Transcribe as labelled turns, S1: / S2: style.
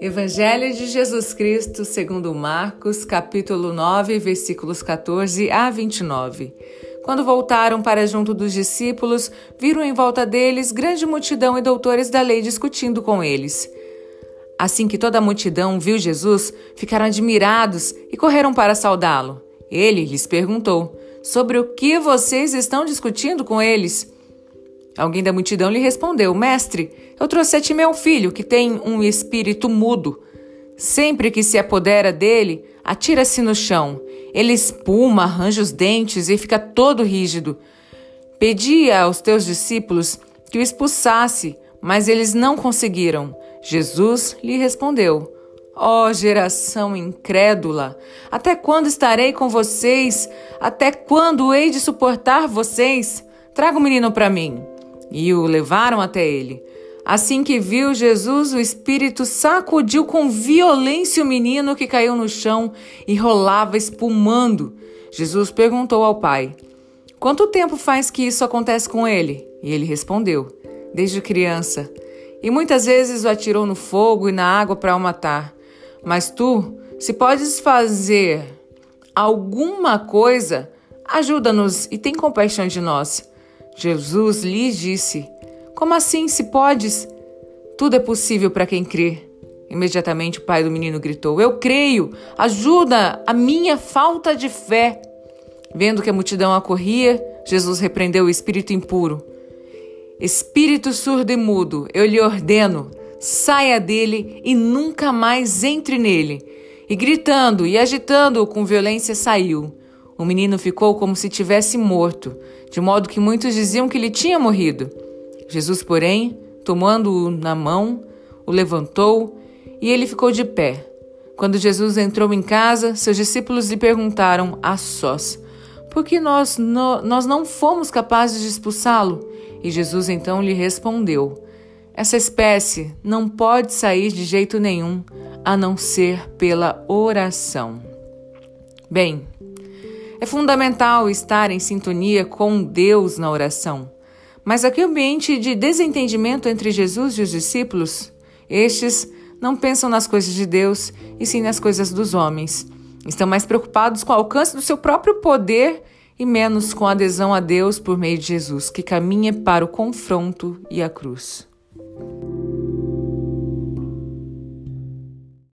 S1: Evangelho de Jesus Cristo, segundo Marcos, capítulo 9, versículos 14 a 29. Quando voltaram para junto dos discípulos, viram em volta deles grande multidão e doutores da lei discutindo com eles. Assim que toda a multidão viu Jesus, ficaram admirados e correram para saudá-lo. Ele lhes perguntou: Sobre o que vocês estão discutindo com eles? Alguém da multidão lhe respondeu: Mestre, eu trouxe a ti meu filho, que tem um espírito mudo. Sempre que se apodera dele, atira-se no chão. Ele espuma, arranja os dentes e fica todo rígido. Pedia aos teus discípulos que o expulsasse, mas eles não conseguiram. Jesus lhe respondeu: Ó oh, geração incrédula, até quando estarei com vocês? Até quando hei de suportar vocês? Traga o menino para mim e o levaram até ele. Assim que viu Jesus, o espírito sacudiu com violência o menino que caiu no chão e rolava espumando. Jesus perguntou ao pai: Quanto tempo faz que isso acontece com ele? E ele respondeu: Desde criança. E muitas vezes o atirou no fogo e na água para o matar. Mas tu, se podes fazer alguma coisa, ajuda-nos e tem compaixão de nós. Jesus lhe disse: Como assim, se podes? Tudo é possível para quem crê. Imediatamente o pai do menino gritou: Eu creio, ajuda a minha falta de fé. Vendo que a multidão acorria, Jesus repreendeu o espírito impuro. Espírito surdo e mudo, eu lhe ordeno, saia dele e nunca mais entre nele. E gritando e agitando-o com violência saiu. O menino ficou como se tivesse morto, de modo que muitos diziam que ele tinha morrido. Jesus, porém, tomando-o na mão, o levantou e ele ficou de pé. Quando Jesus entrou em casa, seus discípulos lhe perguntaram a sós: Por que nós, no, nós não fomos capazes de expulsá-lo? E Jesus então lhe respondeu: Essa espécie não pode sair de jeito nenhum, a não ser pela oração. Bem, é fundamental estar em sintonia com Deus na oração. Mas aquele ambiente de desentendimento entre Jesus e os discípulos, estes não pensam nas coisas de Deus e sim nas coisas dos homens. Estão mais preocupados com o alcance do seu próprio poder e menos com a adesão a Deus por meio de Jesus, que caminha para o confronto e a cruz.